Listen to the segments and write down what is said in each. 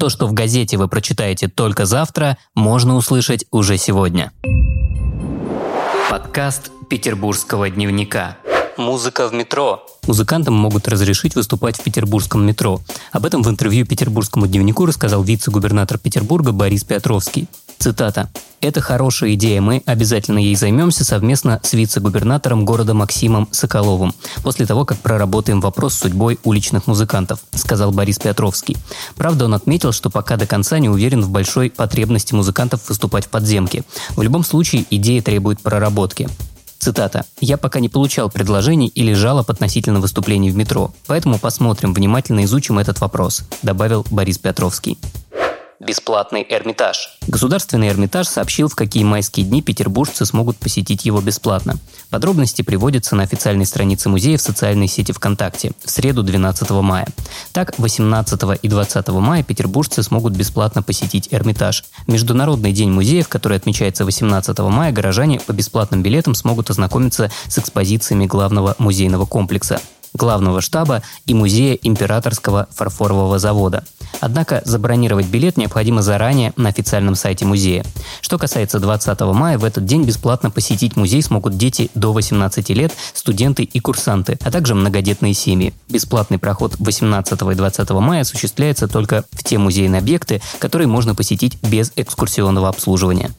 То, что в газете вы прочитаете только завтра, можно услышать уже сегодня. Подкаст Петербургского дневника. Музыка в метро. Музыкантам могут разрешить выступать в петербургском метро. Об этом в интервью Петербургскому дневнику рассказал вице-губернатор Петербурга Борис Петровский. Цитата. «Это хорошая идея, мы обязательно ей займемся совместно с вице-губернатором города Максимом Соколовым, после того, как проработаем вопрос с судьбой уличных музыкантов», сказал Борис Петровский. Правда, он отметил, что пока до конца не уверен в большой потребности музыкантов выступать в подземке. В любом случае, идея требует проработки. Цитата. «Я пока не получал предложений или жалоб относительно выступлений в метро, поэтому посмотрим, внимательно изучим этот вопрос», добавил Борис Петровский бесплатный Эрмитаж. Государственный Эрмитаж сообщил, в какие майские дни петербуржцы смогут посетить его бесплатно. Подробности приводятся на официальной странице музея в социальной сети ВКонтакте в среду 12 мая. Так, 18 и 20 мая петербуржцы смогут бесплатно посетить Эрмитаж. Международный день музеев, который отмечается 18 мая, горожане по бесплатным билетам смогут ознакомиться с экспозициями главного музейного комплекса главного штаба и музея императорского фарфорового завода. Однако забронировать билет необходимо заранее на официальном сайте музея. Что касается 20 мая, в этот день бесплатно посетить музей смогут дети до 18 лет, студенты и курсанты, а также многодетные семьи. Бесплатный проход 18 и 20 мая осуществляется только в те музейные объекты, которые можно посетить без экскурсионного обслуживания.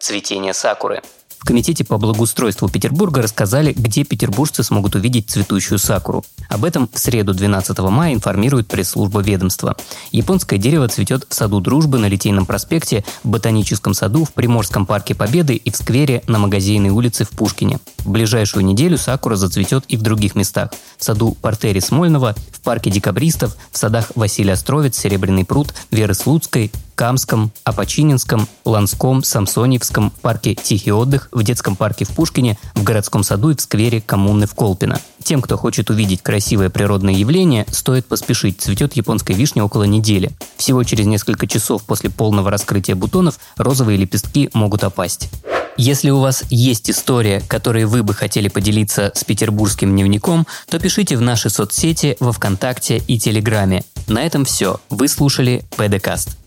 Цветение сакуры. В Комитете по благоустройству Петербурга рассказали, где петербуржцы смогут увидеть цветущую сакуру. Об этом в среду 12 мая информирует пресс-служба ведомства. Японское дерево цветет в саду Дружбы на Литейном проспекте, в Ботаническом саду, в Приморском парке Победы и в сквере на Магазинной улице в Пушкине. В ближайшую неделю сакура зацветет и в других местах. В саду Портери Смольного, в парке декабристов, в садах Василия Островец, Серебряный пруд, Веры Слуцкой, Камском, Апочининском, Ланском, Самсоневском, парке Тихий отдых, в детском парке в Пушкине, в городском саду и в сквере коммуны в Колпино. Тем, кто хочет увидеть красивое природное явление, стоит поспешить. Цветет японская вишня около недели. Всего через несколько часов после полного раскрытия бутонов розовые лепестки могут опасть. Если у вас есть история, которой вы бы хотели поделиться с петербургским дневником, то пишите в наши соцсети во Вконтакте и Телеграме. На этом все. Вы слушали ПДКаст.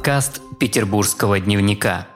Подкаст Петербургского дневника.